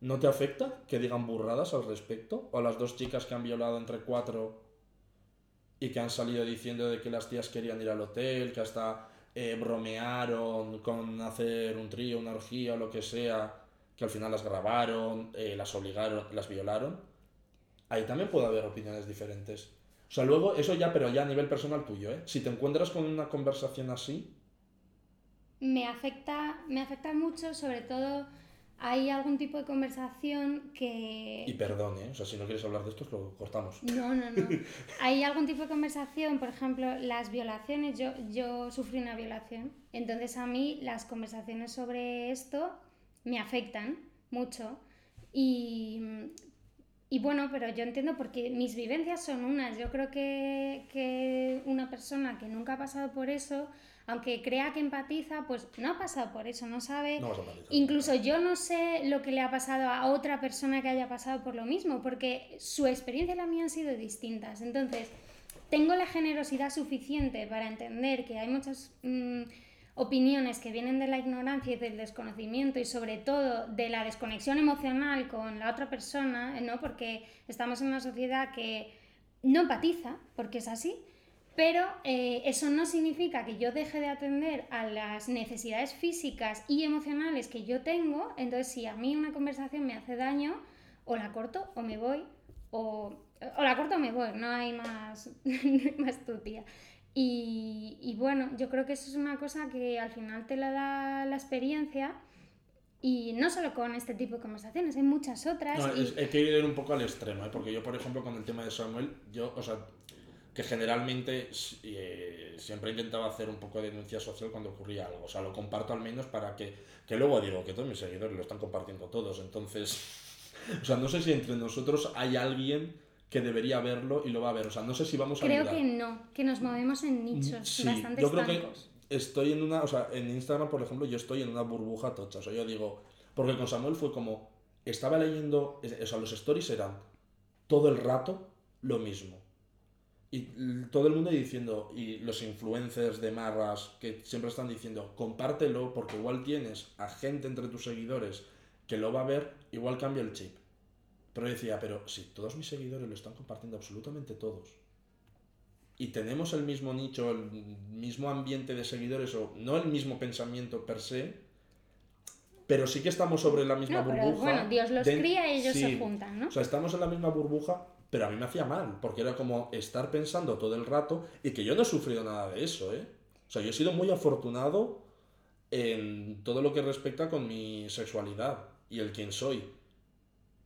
Speaker 1: ¿No te afecta que digan burradas al respecto? ¿O las dos chicas que han violado entre cuatro y que han salido diciendo de que las tías querían ir al hotel, que hasta eh, bromearon con hacer un trío, una orgía o lo que sea, que al final las grabaron, eh, las obligaron, las violaron. Ahí también puede haber opiniones diferentes. O sea, luego, eso ya, pero ya a nivel personal tuyo, ¿eh? Si te encuentras con una conversación así.
Speaker 2: Me afecta, me afecta mucho, sobre todo hay algún tipo de conversación que...
Speaker 1: Y perdón, ¿eh? O sea, si no quieres hablar de esto, lo cortamos.
Speaker 2: No, no, no. hay algún tipo de conversación, por ejemplo, las violaciones. Yo, yo sufrí una violación. Entonces a mí las conversaciones sobre esto me afectan mucho. Y, y bueno, pero yo entiendo porque mis vivencias son unas. Yo creo que, que una persona que nunca ha pasado por eso aunque crea que empatiza, pues no ha pasado por eso, no sabe. Incluso yo no sé lo que le ha pasado a otra persona que haya pasado por lo mismo, porque su experiencia y la mía han sido distintas. Entonces, tengo la generosidad suficiente para entender que hay muchas mm, opiniones que vienen de la ignorancia y del desconocimiento y sobre todo de la desconexión emocional con la otra persona, ¿no? Porque estamos en una sociedad que no empatiza, porque es así, pero eh, eso no significa que yo deje de atender a las necesidades físicas y emocionales que yo tengo. Entonces, si a mí una conversación me hace daño, o la corto o me voy, o, la corto o me voy, no hay más, más tutía. Y, y, bueno, yo creo que eso es una cosa que al final te la da la experiencia. Y no solo con este tipo de conversaciones, hay muchas otras.
Speaker 1: No, he querido ir un poco al extremo, ¿eh? porque yo, por ejemplo, con el tema de Samuel, yo, o sea, que generalmente eh, siempre intentaba hacer un poco de denuncia social cuando ocurría algo. O sea, lo comparto al menos para que, que luego digo que todos mis seguidores lo están compartiendo todos. Entonces, o sea, no sé si entre nosotros hay alguien que debería verlo y lo va a ver. O sea, no sé si vamos
Speaker 2: a Creo que no, que nos movemos en nichos sí, bastante yo creo que
Speaker 1: estoy en una, o sea, en Instagram, por ejemplo, yo estoy en una burbuja tocha. O sea, yo digo, porque con Samuel fue como, estaba leyendo, o sea, los stories eran todo el rato lo mismo y todo el mundo diciendo, y los influencers de marras que siempre están diciendo, compártelo porque igual tienes a gente entre tus seguidores que lo va a ver, igual cambia el chip. Pero decía, pero si todos mis seguidores lo están compartiendo, absolutamente todos, y tenemos el mismo nicho, el mismo ambiente de seguidores, o no el mismo pensamiento per se, pero sí que estamos sobre la misma burbuja.
Speaker 2: bueno, Dios los cría y ellos se juntan, ¿no?
Speaker 1: O sea, estamos en la misma burbuja, pero a mí me hacía mal, porque era como estar pensando todo el rato y que yo no he sufrido nada de eso, ¿eh? O sea, yo he sido muy afortunado en todo lo que respecta con mi sexualidad y el quién soy.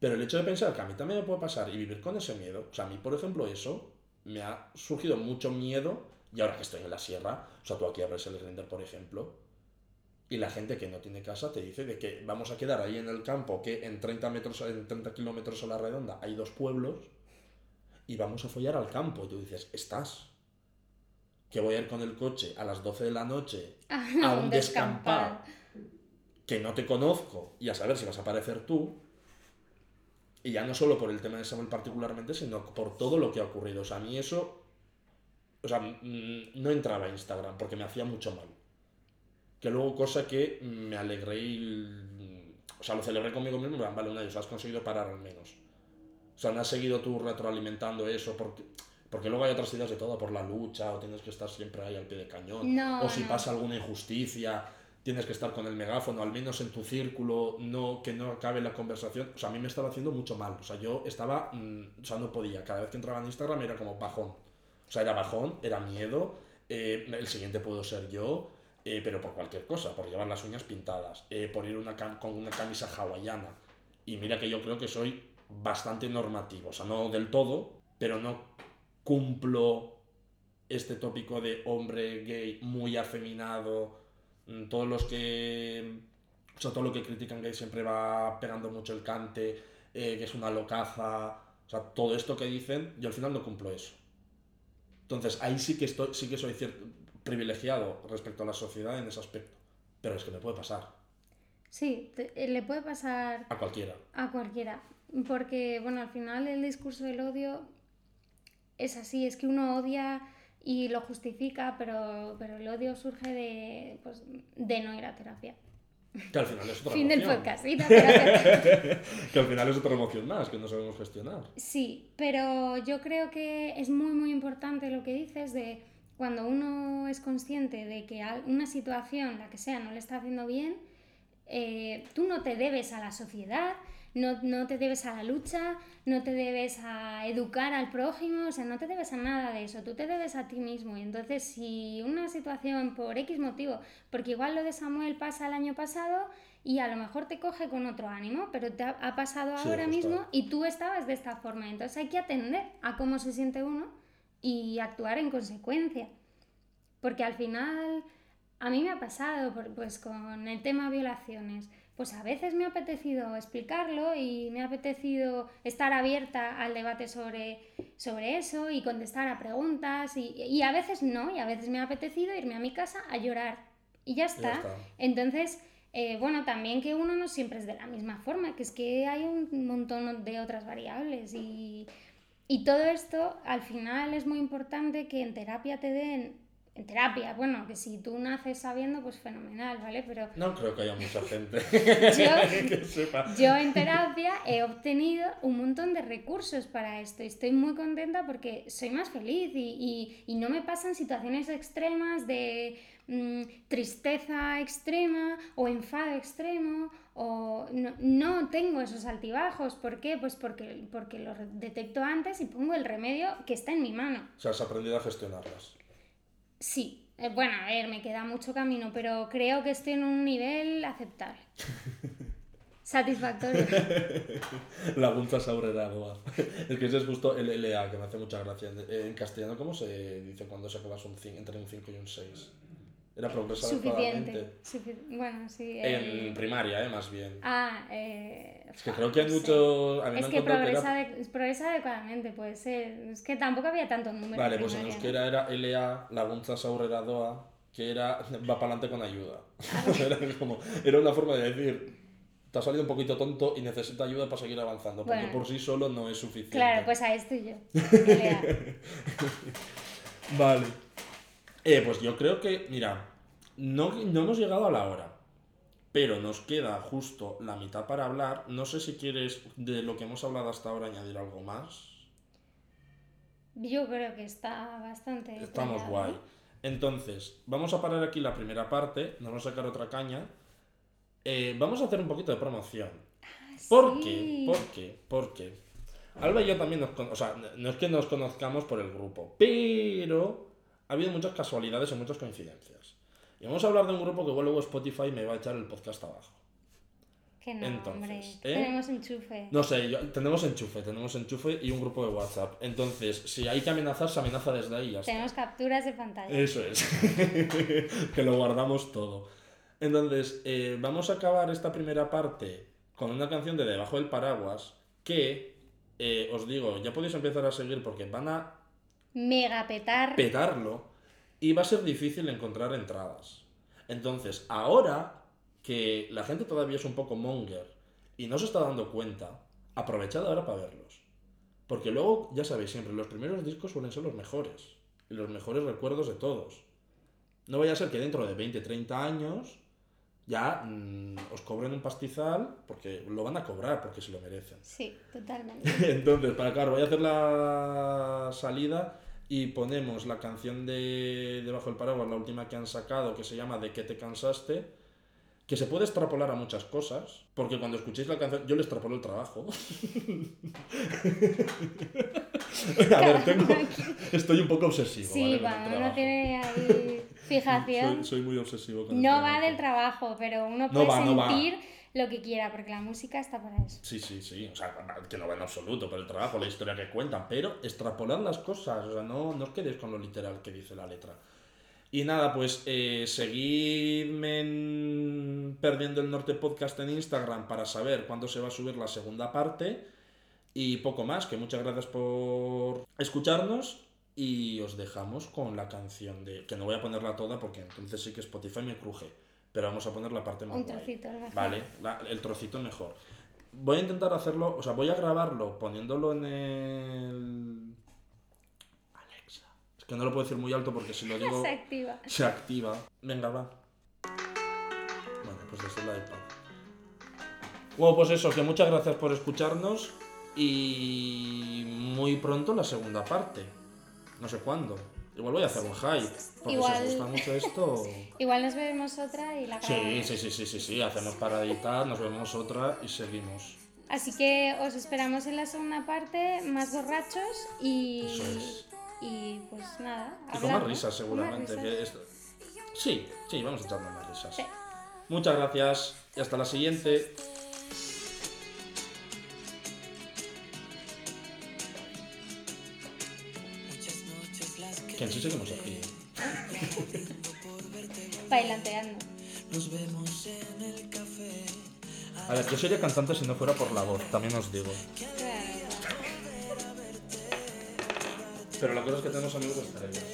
Speaker 1: Pero el hecho de pensar que a mí también me puede pasar y vivir con ese miedo, o sea, a mí, por ejemplo, eso me ha surgido mucho miedo y ahora que estoy en la sierra, o sea, tú aquí abres el Grindr, por ejemplo, y la gente que no tiene casa te dice de que vamos a quedar ahí en el campo, que en 30, metros, en 30 kilómetros a la redonda hay dos pueblos y vamos a follar al campo. Y tú dices, ¿estás? Que voy a ir con el coche a las 12 de la noche a un descampar que no te conozco y a saber si vas a aparecer tú. Y ya no solo por el tema de Samuel particularmente, sino por todo lo que ha ocurrido. O sea, a mí eso. O sea, no entraba a Instagram porque me hacía mucho mal. Que luego, cosa que me alegré y. O sea, lo celebré conmigo mismo. Vale, una vez has conseguido parar al menos. O sea, no has seguido tú retroalimentando eso porque, porque luego hay otras ideas de todo, por la lucha, o tienes que estar siempre ahí al pie de cañón, o si pasa alguna injusticia, tienes que estar con el megáfono, al menos en tu círculo, no que no acabe la conversación. O sea, a mí me estaba haciendo mucho mal. O sea, yo estaba, mm, o sea, no podía. Cada vez que entraba en Instagram era como bajón. O sea, era bajón, era miedo, eh, el siguiente puedo ser yo, eh, pero por cualquier cosa, por llevar las uñas pintadas, eh, por ir una con una camisa hawaiana. Y mira que yo creo que soy bastante normativo, o sea, no del todo, pero no cumplo este tópico de hombre gay muy afeminado, mm, todos los que, o sea, todo lo que critican gay siempre va pegando mucho el cante, eh, que es una locaza, o sea, todo esto que dicen, yo al final no cumplo eso. Entonces, ahí sí que, estoy, sí que soy cierto, privilegiado respecto a la sociedad en ese aspecto, pero es que me puede pasar.
Speaker 2: Sí, eh, le puede pasar...
Speaker 1: A cualquiera.
Speaker 2: A cualquiera. Porque, bueno, al final el discurso del odio es así, es que uno odia y lo justifica, pero, pero el odio surge de, pues, de no ir a terapia.
Speaker 1: Que al final es otra
Speaker 2: Fin del
Speaker 1: emoción.
Speaker 2: podcast. id a terapia.
Speaker 1: que al final es otra emoción más que no sabemos gestionar.
Speaker 2: Sí, pero yo creo que es muy, muy importante lo que dices de cuando uno es consciente de que una situación, la que sea, no le está haciendo bien, eh, tú no te debes a la sociedad, no, no te debes a la lucha, no te debes a educar al prójimo, o sea, no te debes a nada de eso, tú te debes a ti mismo. Y entonces, si una situación por X motivo, porque igual lo de Samuel pasa el año pasado y a lo mejor te coge con otro ánimo, pero te ha, ha pasado
Speaker 1: Sí,
Speaker 2: ahora mismo y tú estabas de esta forma. Entonces hay que atender a cómo se siente uno y actuar en consecuencia. Porque al final, a mí me ha pasado, pues con el tema violaciones, pues a veces me ha apetecido explicarlo y me ha apetecido estar abierta al debate sobre, sobre eso y contestar a preguntas y, y a veces no, y a veces me ha apetecido irme a mi casa a llorar y ya está.
Speaker 1: está.
Speaker 2: Entonces, eh, bueno, también que uno no siempre es de la misma forma, que es que hay un montón de otras variables y, y todo esto al final es muy importante que en terapia te den, en terapia, bueno, que si tú naces sabiendo, pues fenomenal, ¿vale? Pero
Speaker 1: No creo que haya mucha gente
Speaker 2: Yo-
Speaker 1: que sepa.
Speaker 2: yo en terapia he obtenido un montón de recursos para esto y estoy muy contenta porque soy más feliz y, y- y no me pasan situaciones extremas de mm, tristeza extrema o enfado extremo o no, no tengo esos altibajos. ¿Por qué? Pues porque, porque los detecto antes y pongo el remedio que está en mi mano.
Speaker 1: O sea, has aprendido a gestionarlas.
Speaker 2: Sí, eh, bueno, a ver, me queda mucho camino, pero creo que estoy en un nivel aceptable. Satisfactorio.
Speaker 1: La gunza saureragoa. Es que ese es justo el LA, que me hace mucha gracia. En castellano, ¿cómo se dice cuando sacabas un 5, entre un 5 y un 6? Era progresar
Speaker 2: Suficiente. bueno, sí.
Speaker 1: En primaria, ¿eh? Más bien.
Speaker 2: Ah, eh...
Speaker 1: Es que creo que hay
Speaker 2: no
Speaker 1: muchos...
Speaker 2: Es que progresa,
Speaker 1: era-
Speaker 2: de- progresa adecuadamente, puede ser. Es que tampoco había tanto número.
Speaker 1: Vale, pues en euskera era LA, la gunza saureradoa, que era va para adelante con ayuda. era, como, era una forma de decir, te ha salido un poquito tonto y necesita ayuda para seguir avanzando, porque
Speaker 2: Bueno.
Speaker 1: por sí solo no es suficiente.
Speaker 2: Claro, pues a esto yo.
Speaker 1: Vale. Eh, pues yo creo que, mira, no, no hemos llegado a la hora, pero nos queda justo la mitad para hablar. No sé si quieres, de lo que hemos hablado hasta ahora, añadir algo más.
Speaker 2: Yo creo que está bastante.
Speaker 1: Estamos guay.
Speaker 2: ¿no?
Speaker 1: Entonces, vamos a parar aquí la primera parte, nos vamos a sacar otra caña. Eh, vamos a hacer un poquito de promoción. ¿Por qué? ¿Por qué? ¿Por qué? Alba y yo también nos conocemos, o sea, no es que nos conozcamos por el grupo, pero ha habido muchas casualidades y muchas coincidencias. Y vamos a hablar de un grupo que igual luego Spotify me va a echar el podcast abajo.
Speaker 2: Que no,
Speaker 1: Entonces,
Speaker 2: hombre.
Speaker 1: ¿eh?
Speaker 2: Tenemos enchufe.
Speaker 1: No sé, yo- tenemos enchufe, tenemos enchufe y un grupo de WhatsApp. Entonces, si hay que amenazar, se amenaza desde ahí y ya está.
Speaker 2: Tenemos capturas de pantalla.
Speaker 1: Eso es. que lo guardamos todo. Entonces, eh, vamos a acabar esta primera parte con una canción de Debajo del Paraguas que, eh, os digo, ya podéis empezar a seguir porque van a
Speaker 2: Mega petar.
Speaker 1: petarlo y va a ser difícil encontrar entradas. Entonces, ahora que la gente todavía es un poco monger y no se está dando cuenta, aprovechad ahora para verlos. Porque luego, ya sabéis, siempre los primeros discos suelen ser los mejores. Y los mejores recuerdos de todos. No vaya a ser que dentro de 20, 30 años ya mm, os cobren un pastizal, porque lo van a cobrar porque se lo merecen.
Speaker 2: Sí, totalmente.
Speaker 1: Entonces, para claro, voy a hacer la salida y ponemos la canción de Debajo del Paraguas, la última que han sacado, que se llama ¿De qué te cansaste? Que se puede extrapolar a muchas cosas, porque cuando escuchéis la canción, yo le extrapolo el trabajo. a ver, tengo, estoy un poco obsesivo.
Speaker 2: Sí,
Speaker 1: ¿vale?
Speaker 2: cuando uno tiene ahí fijación.
Speaker 1: Soy, soy muy obsesivo con el
Speaker 2: No va del trabajo, pero uno
Speaker 1: No
Speaker 2: puede
Speaker 1: no va.
Speaker 2: Lo que quiera, porque la música está para eso.
Speaker 1: Sí, sí, sí. O sea, que no va en absoluto por el trabajo, la historia que cuentan, pero extrapolar las cosas. O sea, no, no os quedéis con lo literal que dice la letra. Y nada, pues eh, seguidme en Perdiendo el Norte Podcast en Instagram para saber cuándo se va a subir la segunda parte. Y poco más, que muchas gracias por escucharnos. Y os dejamos con la canción de. que no voy a ponerla toda porque entonces sí que Spotify me cruje. Pero vamos a poner la parte más
Speaker 2: Un
Speaker 1: guay.
Speaker 2: trocito, mejor.
Speaker 1: Vale, la- el trocito mejor. Voy a intentar hacerlo, o sea, voy a grabarlo poniéndolo en el. Alexa. Es que no lo puedo decir muy alto porque si lo digo
Speaker 2: Se activa.
Speaker 1: se activa. Venga, va. Bueno, Pues desde el iPad. Bueno, pues eso, que muchas gracias por escucharnos y muy pronto la segunda parte. No sé cuándo. Igual voy a hacer un hype, porque
Speaker 2: Igual-
Speaker 1: si os gusta mucho esto...
Speaker 2: Igual nos bebemos otra y la
Speaker 1: Sí, sí, sí, sí, sí, sí, hacemos paradita, nos vemos otra y seguimos.
Speaker 2: Así que os esperamos en la segunda parte, más borrachos y.
Speaker 1: Eso es.
Speaker 2: Y pues nada.
Speaker 1: Y con más risas
Speaker 2: más
Speaker 1: seguramente.
Speaker 2: risas.
Speaker 1: que esto- Sí, sí, vamos a echarnos más risas.
Speaker 2: Sí.
Speaker 1: Muchas gracias y hasta la siguiente. Que en sí seguimos aquí.
Speaker 2: Bailanteando.
Speaker 1: A ver, yo sería cantante si no fuera por la voz, también os digo. Pero la cosa es que tenemos amigos estrellas. Venga,